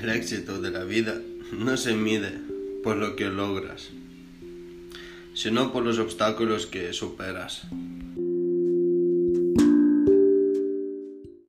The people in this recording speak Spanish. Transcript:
El éxito de la vida no se mide por lo que logras, sino por los obstáculos que superas.